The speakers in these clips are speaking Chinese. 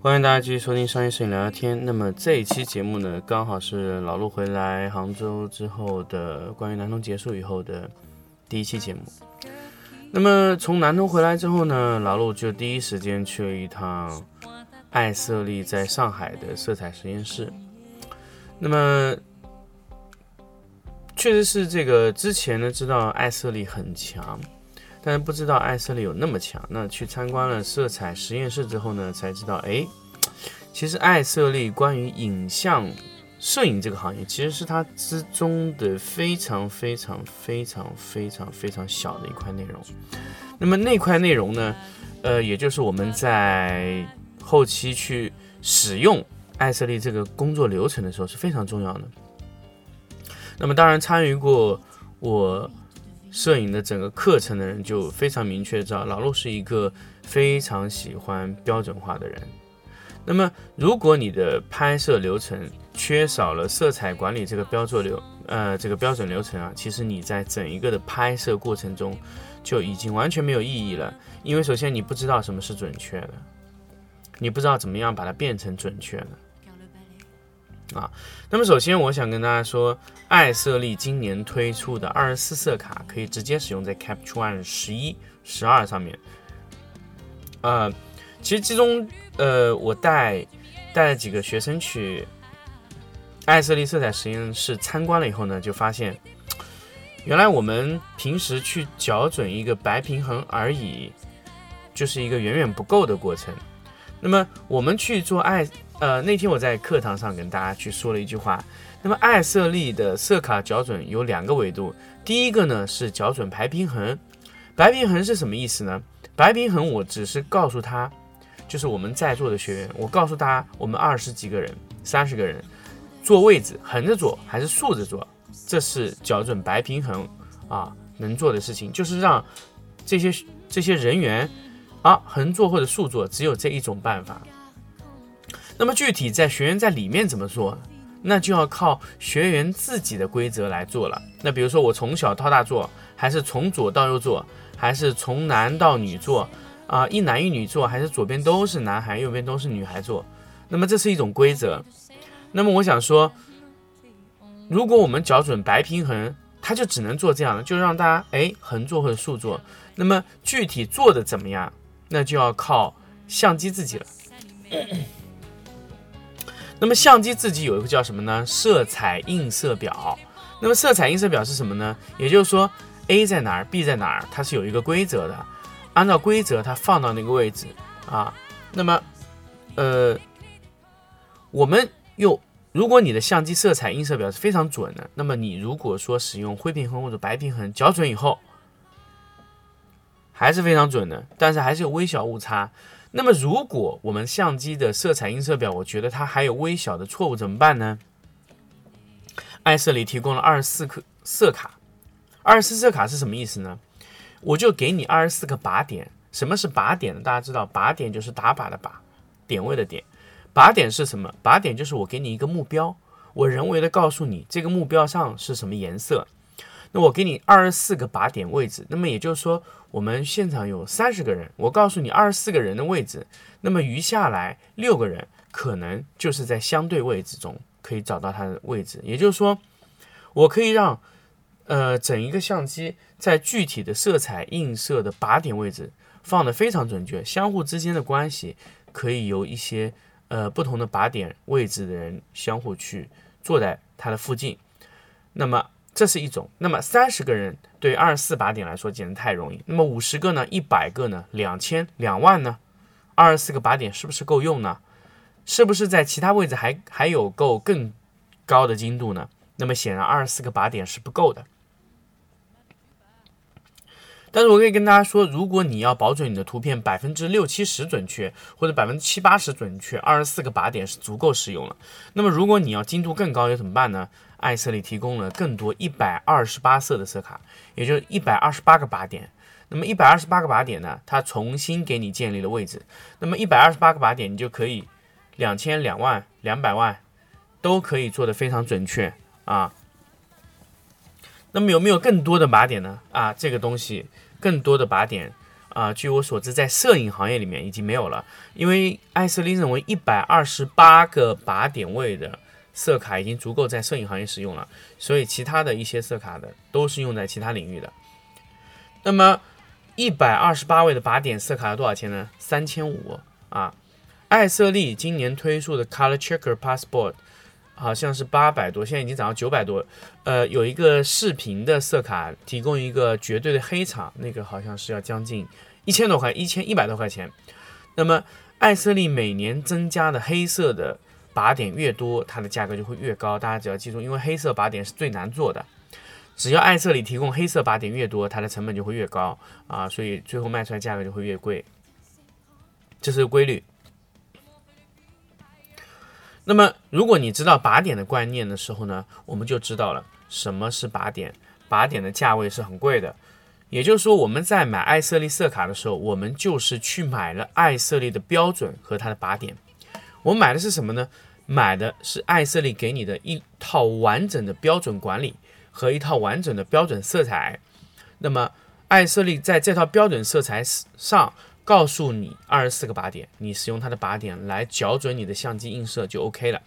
欢迎大家继续收听商业摄影聊聊天。那么这一期节目呢，刚好是老陆回来杭州之后的关于南通结束以后的第一期节目。那么从南通回来之后呢，老陆就第一时间去了一趟艾瑟丽在上海的色彩实验室。那么确实是这个之前呢知道艾瑟丽很强，但是不知道艾瑟丽有那么强。那去参观了色彩实验室之后呢，才知道，哎，其实艾瑟丽关于影像摄影这个行业，其实是它之中的非常非常非常非常非常小的一块内容。那么那块内容呢，呃，也就是我们在后期去使用艾瑟丽这个工作流程的时候是非常重要的。那么当然参与过我摄影的整个课程的人就非常明确知道，老陆是一个非常喜欢标准化的人。那么如果你的拍摄流程缺少了色彩管理这个标准流，呃，这个标准流程啊，其实你在整一个的拍摄过程中就已经完全没有意义了。因为首先你不知道什么是准确的，你不知道怎么样把它变成准确的。啊，那么首先我想跟大家说，爱色丽今年推出的二十四色卡可以直接使用在 Capture One 十一、十二上面。呃，其实其中呃，我带带了几个学生去爱色丽色彩实验室参观了以后呢，就发现，原来我们平时去校准一个白平衡而已，就是一个远远不够的过程。那么我们去做爱呃，那天我在课堂上跟大家去说了一句话。那么艾瑟丽的色卡校准有两个维度，第一个呢是校准白平衡。白平衡是什么意思呢？白平衡我只是告诉他，就是我们在座的学员，我告诉大家，我们二十几个人、三十个人坐位置，横着坐还是竖着坐，这是校准白平衡啊能做的事情，就是让这些这些人员啊横坐或者竖坐，只有这一种办法。那么具体在学员在里面怎么做，那就要靠学员自己的规则来做了。那比如说我从小到大做，还是从左到右做，还是从男到女做，啊、一男一女做，还是左边都是男孩，右边都是女孩做。那么这是一种规则。那么我想说，如果我们校准白平衡，它就只能做这样的，就让大家哎横坐或者竖坐。那么具体做的怎么样，那就要靠相机自己了。那么相机自己有一个叫什么呢？色彩映射表。那么色彩映射表是什么呢？也就是说，A 在哪儿，B 在哪儿，它是有一个规则的，按照规则它放到那个位置啊。那么，呃，我们又如果你的相机色彩映射表是非常准的，那么你如果说使用灰平衡或者白平衡校准以后，还是非常准的，但是还是有微小误差。那么，如果我们相机的色彩映射表，我觉得它还有微小的错误，怎么办呢？艾瑟里提供了二十四颗色卡，二十四色卡是什么意思呢？我就给你二十四个靶点。什么是靶点呢？大家知道，靶点就是打靶的靶，点位的点。靶点是什么？靶点就是我给你一个目标，我人为的告诉你这个目标上是什么颜色。那我给你二十四个靶点位置，那么也就是说，我们现场有三十个人，我告诉你二十四个人的位置，那么余下来六个人可能就是在相对位置中可以找到他的位置。也就是说，我可以让呃整一个相机在具体的色彩映射的靶点位置放得非常准确，相互之间的关系可以由一些呃不同的靶点位置的人相互去坐在它的附近，那么这是一种。那么三十个人对二十四靶点来说简直太容易。那么五十个呢？一百个呢？两千、两万呢？二十四个靶点是不是够用呢？是不是在其他位置还还有够更高的精度呢？那么显然二十四个靶点是不够的。但是我可以跟大家说，如果你要保准你的图片百分之六七十准确，或者百分之七八十准确，二十四个靶点是足够使用了。那么如果你要精度更高，又怎么办呢？艾瑟里提供了更多一百二十八色的色卡，也就是一百二十八个靶点。那么一百二十八个靶点呢，它重新给你建立了位置。那么一百二十八个靶点，你就可以两千、两万、两百万都可以做得非常准确啊。那么有没有更多的靶点呢？啊，这个东西更多的靶点啊，据我所知，在摄影行业里面已经没有了，因为艾瑟利认为一百二十八个靶点位的色卡已经足够在摄影行业使用了，所以其他的一些色卡的都是用在其他领域的。那么一百二十八位的靶点色卡要多少钱呢？三千五啊！艾瑟利今年推出的 Color Checker Passport。好像是八百多，现在已经涨到九百多。呃，有一个视频的色卡提供一个绝对的黑场，那个好像是要将近一千多块，一千一百多块钱。那么艾色丽每年增加的黑色的靶点越多，它的价格就会越高。大家只要记住，因为黑色靶点是最难做的，只要艾色丽提供黑色靶点越多，它的成本就会越高啊，所以最后卖出来价格就会越贵，这是个规律。那么，如果你知道靶点的观念的时候呢，我们就知道了什么是靶点。靶点的价位是很贵的，也就是说，我们在买艾瑟利色卡的时候，我们就是去买了艾瑟利的标准和它的靶点。我买的是什么呢？买的是艾瑟利给你的一套完整的标准管理和一套完整的标准色彩。那么，艾瑟利在这套标准色彩上。告诉你二十四个靶点，你使用它的靶点来校准你的相机映射就 OK 了。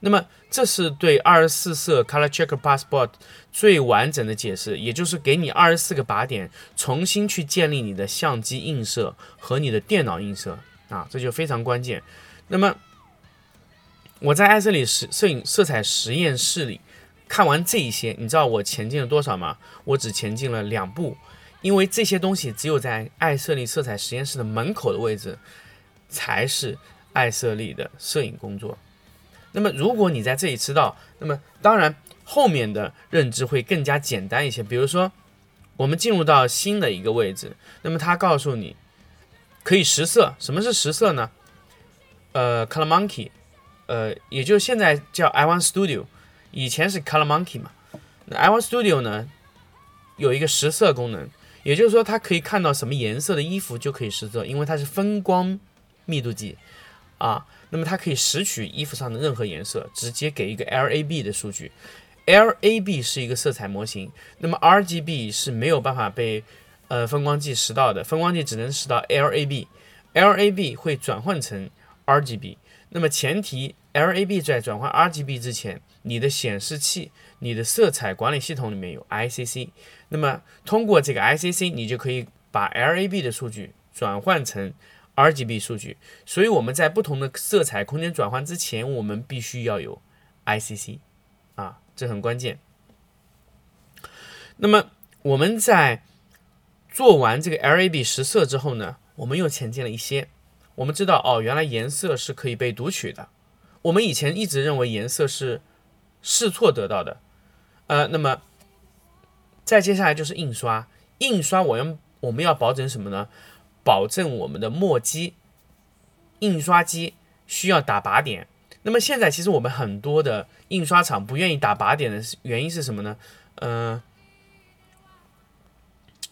那么这是对二十四色 Color Checker Passport 最完整的解释，也就是给你二十四个靶点，重新去建立你的相机映射和你的电脑映射啊，这就非常关键。那么我在艾瑟里实摄影色彩实验室里看完这一些，你知道我前进了多少吗？我只前进了两步。因为这些东西只有在艾瑟利色彩实验室的门口的位置，才是艾瑟利的摄影工作。那么，如果你在这里知道，那么当然后面的认知会更加简单一些。比如说，我们进入到新的一个位置，那么它告诉你可以实色。什么是实色呢？呃，Color Monkey，呃，也就现在叫 iOne Studio，以前是 Color Monkey 嘛。那 iOne Studio 呢，有一个实色功能。也就是说，它可以看到什么颜色的衣服就可以实色，因为它是分光密度计啊。那么它可以拾取衣服上的任何颜色，直接给一个 LAB 的数据。LAB 是一个色彩模型，那么 RGB 是没有办法被呃分光计识到的，分光计只能识到 LAB，LAB 会转换成 RGB。那么前提 LAB 在转换 RGB 之前，你的显示器、你的色彩管理系统里面有 ICC。那么通过这个 ICC，你就可以把 LAB 的数据转换成 RGB 数据。所以我们在不同的色彩空间转换之前，我们必须要有 ICC 啊，这很关键。那么我们在做完这个 LAB 实色之后呢，我们又前进了一些。我们知道哦，原来颜色是可以被读取的。我们以前一直认为颜色是试错得到的，呃，那么再接下来就是印刷。印刷，我们我们要保证什么呢？保证我们的墨机、印刷机需要打靶点。那么现在其实我们很多的印刷厂不愿意打靶点的原因是什么呢？嗯。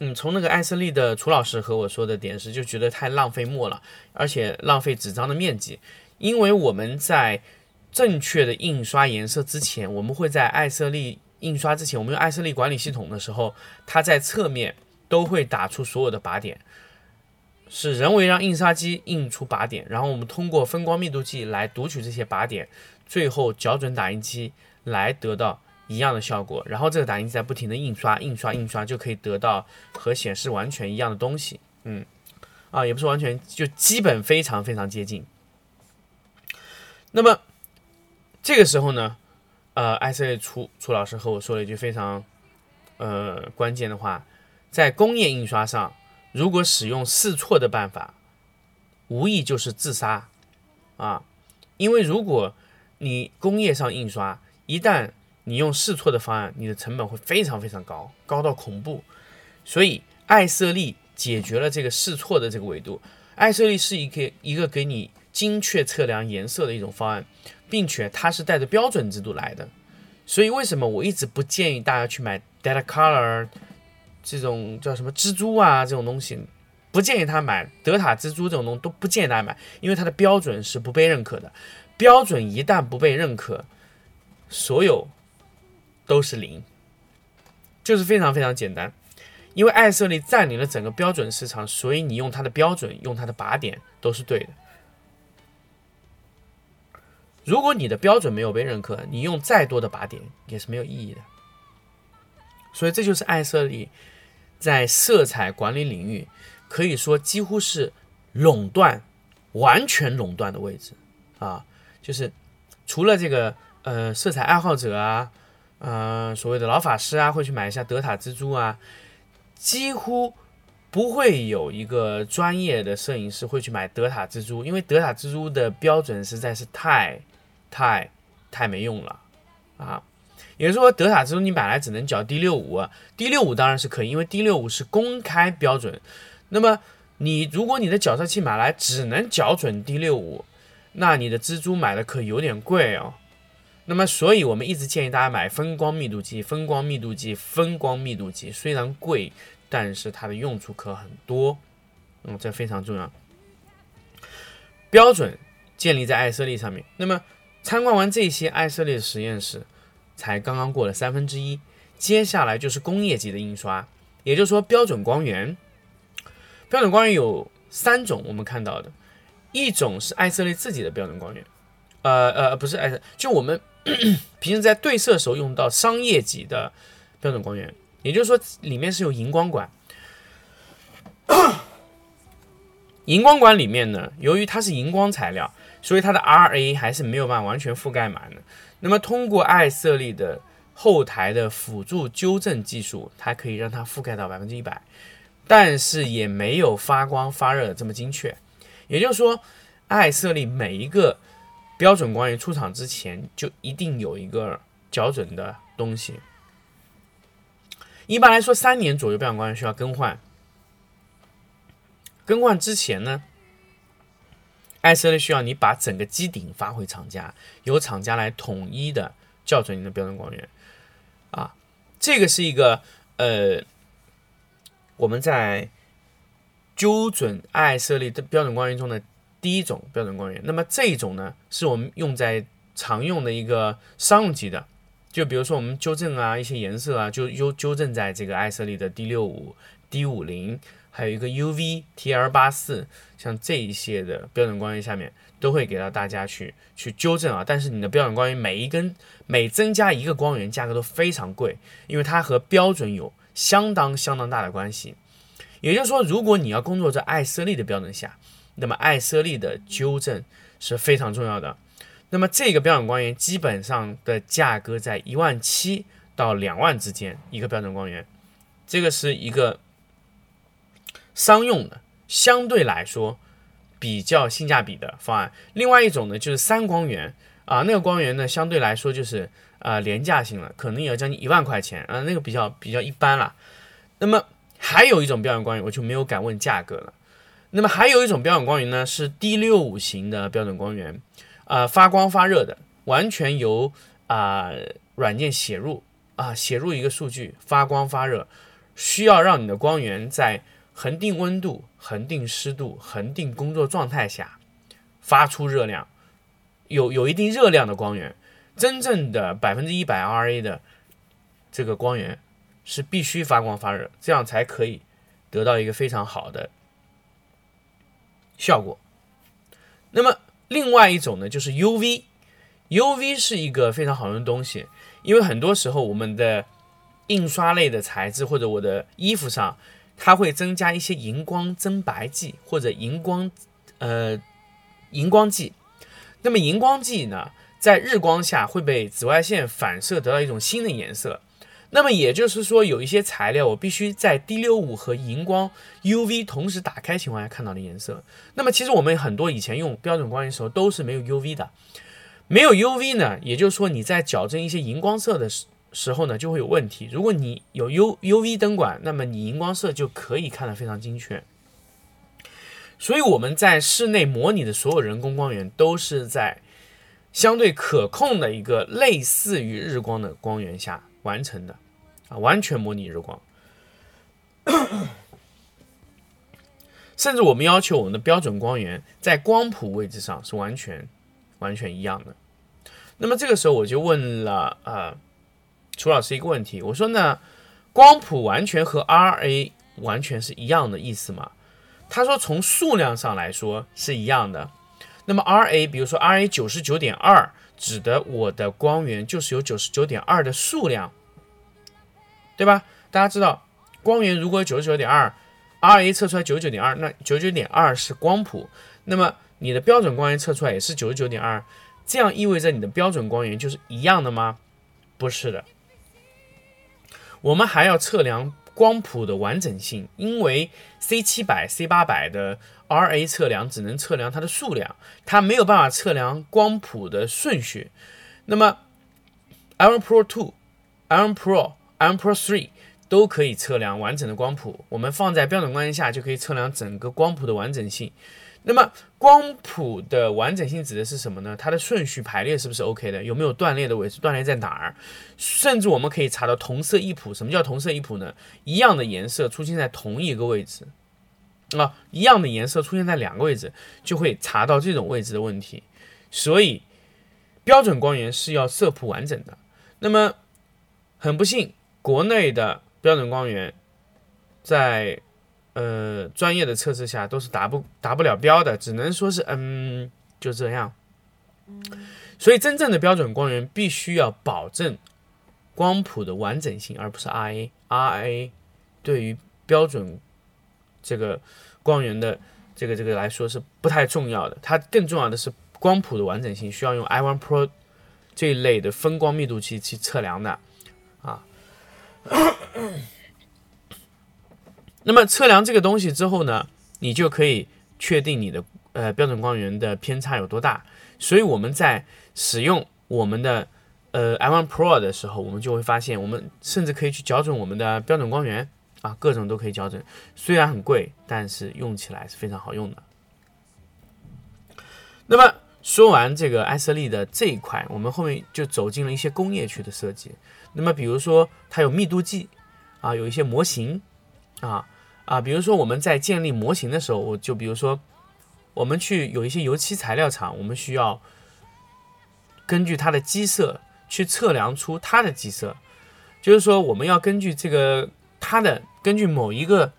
嗯，从那个艾瑟利的楚老师和我说的点是，就觉得太浪费墨了，而且浪费纸张的面积。因为我们在正确的印刷颜色之前，我们会在艾瑟利印刷之前，我们用艾瑟利管理系统的时候，它在侧面都会打出所有的靶点，是人为让印刷机印出靶点，然后我们通过分光密度计来读取这些靶点，最后校准打印机来得到。一样的效果，然后这个打印机在不停的印刷、印刷、印刷，就可以得到和显示完全一样的东西。嗯，啊，也不是完全，就基本非常非常接近。那么这个时候呢，呃，艾瑟楚楚老师和我说了一句非常呃关键的话，在工业印刷上，如果使用试错的办法，无疑就是自杀啊！因为如果你工业上印刷，一旦你用试错的方案，你的成本会非常非常高，高到恐怖。所以艾色丽解决了这个试错的这个维度。艾色丽是一个一个给你精确测量颜色的一种方案，并且它是带着标准制度来的。所以为什么我一直不建议大家去买 Data Color 这种叫什么蜘蛛啊这种东西？不建议他买德塔蜘蛛这种东西都不建议大家买，因为它的标准是不被认可的。标准一旦不被认可，所有都是零，就是非常非常简单。因为爱色丽占领了整个标准市场，所以你用它的标准，用它的靶点都是对的。如果你的标准没有被认可，你用再多的靶点也是没有意义的。所以这就是爱色丽在色彩管理领域。可以说几乎是垄断，完全垄断的位置啊，就是除了这个呃色彩爱好者啊，呃所谓的老法师啊会去买一下德塔蜘蛛啊，几乎不会有一个专业的摄影师会去买德塔蜘蛛，因为德塔蜘蛛的标准实在是太太太没用了啊。也就是说，德塔蜘蛛你买来只能缴 D 六五，D 六五当然是可以，因为 D 六五是公开标准。那么你如果你的角色器买来只能校准 D 六五，那你的蜘蛛买的可有点贵哦。那么所以我们一直建议大家买分光密度计，分光密度计，分光密度计虽然贵，但是它的用处可很多，嗯，这非常重要。标准建立在艾色丽上面。那么参观完这些艾色丽的实验室，才刚刚过了三分之一，接下来就是工业级的印刷，也就是说标准光源。标准光源有三种，我们看到的，一种是艾色丽自己的标准光源，呃呃，不是艾色，就我们 平时在对色时候用到商业级的标准光源，也就是说里面是有荧光管，荧光管里面呢，由于它是荧光材料，所以它的 RA 还是没有办法完全覆盖满的。那么通过艾色丽的后台的辅助纠正技术，它可以让它覆盖到百分之一百。但是也没有发光发热这么精确，也就是说，艾色丽每一个标准光源出厂之前就一定有一个校准的东西。一般来说，三年左右标准光源需要更换。更换之前呢，艾色丽需要你把整个机顶发回厂家，由厂家来统一的校准你的标准光源。啊，这个是一个呃。我们在纠准艾色丽的标准光源中的第一种标准光源，那么这一种呢，是我们用在常用的一个商用级的，就比如说我们纠正啊一些颜色啊，就纠纠正在这个爱色丽的 D 六五、D 五零，还有一个 UV TL 八四，像这一些的标准光源下面都会给到大家去去纠正啊。但是你的标准光源每一根每增加一个光源，价格都非常贵，因为它和标准有。相当相当大的关系，也就是说，如果你要工作在爱色丽的标准下，那么艾色丽的纠正是非常重要的。那么这个标准光源基本上的价格在一万七到两万之间一个标准光源，这个是一个商用的，相对来说比较性价比的方案。另外一种呢，就是三光源啊，那个光源呢相对来说就是。啊，廉价性了，可能也要将近一万块钱啊，那个比较比较一般了。那么还有一种标准光源，我就没有敢问价格了。那么还有一种标准光源呢，是 D 六五型的标准光源，啊，发光发热的，完全由啊软件写入啊写入一个数据，发光发热，需要让你的光源在恒定温度、恒定湿度、恒定工作状态下发出热量，有有一定热量的光源。真正的百分之一百 RA 的这个光源是必须发光发热，这样才可以得到一个非常好的效果。那么另外一种呢，就是 UV，UV 是一个非常好用的东西，因为很多时候我们的印刷类的材质或者我的衣服上，它会增加一些荧光增白剂或者荧光呃荧光剂。那么荧光剂呢？在日光下会被紫外线反射，得到一种新的颜色。那么也就是说，有一些材料我必须在低流五和荧光 UV 同时打开情况下看到的颜色。那么其实我们很多以前用标准光源的时候都是没有 UV 的，没有 UV 呢，也就是说你在矫正一些荧光色的时时候呢就会有问题。如果你有 U UV 灯管，那么你荧光色就可以看得非常精确。所以我们在室内模拟的所有人工光源都是在相对可控的一个类似于日光的光源下。完成的啊，完全模拟日光，甚至我们要求我们的标准光源在光谱位置上是完全完全一样的。那么这个时候我就问了啊，楚老师一个问题，我说呢，光谱完全和 RA 完全是一样的意思吗？他说从数量上来说是一样的。那么 RA，比如说 RA 九十九点二，指的我的光源就是有九十九点二的数量。对吧？大家知道，光源如果九十九点二，RA 测出来九十九点二，那九十九点二是光谱，那么你的标准光源测出来也是九十九点二，这样意味着你的标准光源就是一样的吗？不是的，我们还要测量光谱的完整性，因为 C 七百、C 八百的 RA 测量只能测量它的数量，它没有办法测量光谱的顺序。那么 Iron Pro Two、Iron Pro。Iron Pro 3都可以测量完整的光谱，我们放在标准光源下就可以测量整个光谱的完整性。那么光谱的完整性指的是什么呢？它的顺序排列是不是 OK 的？有没有断裂的位置？断裂在哪儿？甚至我们可以查到同色异谱。什么叫同色异谱呢？一样的颜色出现在同一个位置啊，一样的颜色出现在两个位置，就会查到这种位置的问题。所以标准光源是要色谱完整的。那么很不幸。国内的标准光源，在呃专业的测试下都是达不达不了标的，只能说是嗯就这样。所以真正的标准光源必须要保证光谱的完整性，而不是 RA。RA 对于标准这个光源的这个这个来说是不太重要的，它更重要的是光谱的完整性，需要用 i1 Pro 这一类的分光密度计去测量的。那么测量这个东西之后呢，你就可以确定你的呃标准光源的偏差有多大。所以我们在使用我们的呃 i1 Pro 的时候，我们就会发现，我们甚至可以去校准我们的标准光源啊，各种都可以校准。虽然很贵，但是用起来是非常好用的。那么说完这个艾瑟利的这一块，我们后面就走进了一些工业区的设计。那么，比如说它有密度计啊，有一些模型啊啊，比如说我们在建立模型的时候，我就比如说我们去有一些油漆材料厂，我们需要根据它的基色去测量出它的基色，就是说我们要根据这个它的根据某一个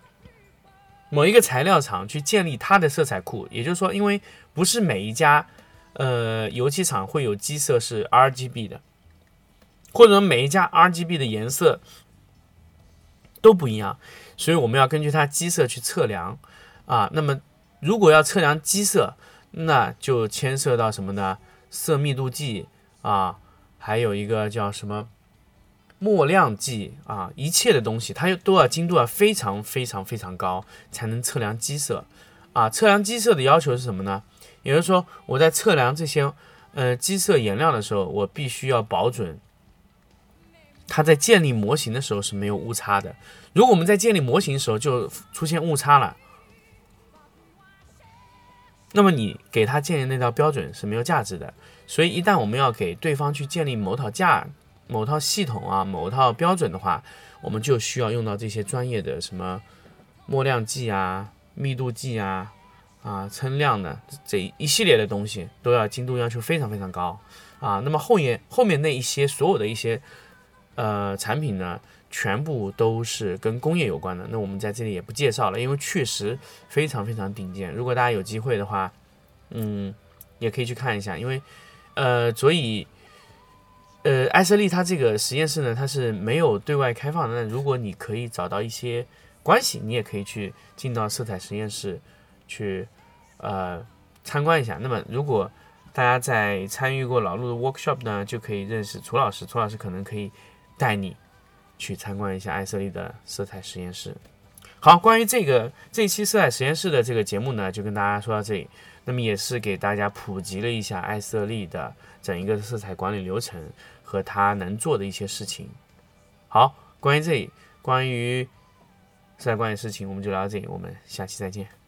某一个材料厂去建立它的色彩库，也就是说，因为不是每一家呃油漆厂会有基色是 RGB 的。或者每一家 RGB 的颜色都不一样，所以我们要根据它基色去测量啊。那么如果要测量基色，那就牵涉到什么呢？色密度计啊，还有一个叫什么墨量计啊，一切的东西它都要精度要非常非常非常高，才能测量基色啊。测量基色的要求是什么呢？也就是说，我在测量这些呃基色颜料的时候，我必须要保准。它在建立模型的时候是没有误差的。如果我们在建立模型的时候就出现误差了，那么你给他建立那套标准是没有价值的。所以一旦我们要给对方去建立某套架、某套系统啊、某套标准的话，我们就需要用到这些专业的什么墨量计啊、密度计啊、啊称量的这一系列的东西，都要精度要求非常非常高啊。那么后面后面那一些所有的一些。呃，产品呢，全部都是跟工业有关的。那我们在这里也不介绍了，因为确实非常非常顶尖。如果大家有机会的话，嗯，也可以去看一下。因为，呃，所以，呃，艾瑟利它这个实验室呢，它是没有对外开放的。那如果你可以找到一些关系，你也可以去进到色彩实验室去，呃，参观一下。那么，如果大家在参与过老陆的 workshop 呢，就可以认识楚老师。楚老师可能可以。带你去参观一下艾瑟利的色彩实验室。好，关于这个这期色彩实验室的这个节目呢，就跟大家说到这里。那么也是给大家普及了一下艾瑟利的整一个色彩管理流程和他能做的一些事情。好，关于这里，关于色彩管理事情，我们就聊到这里，我们下期再见。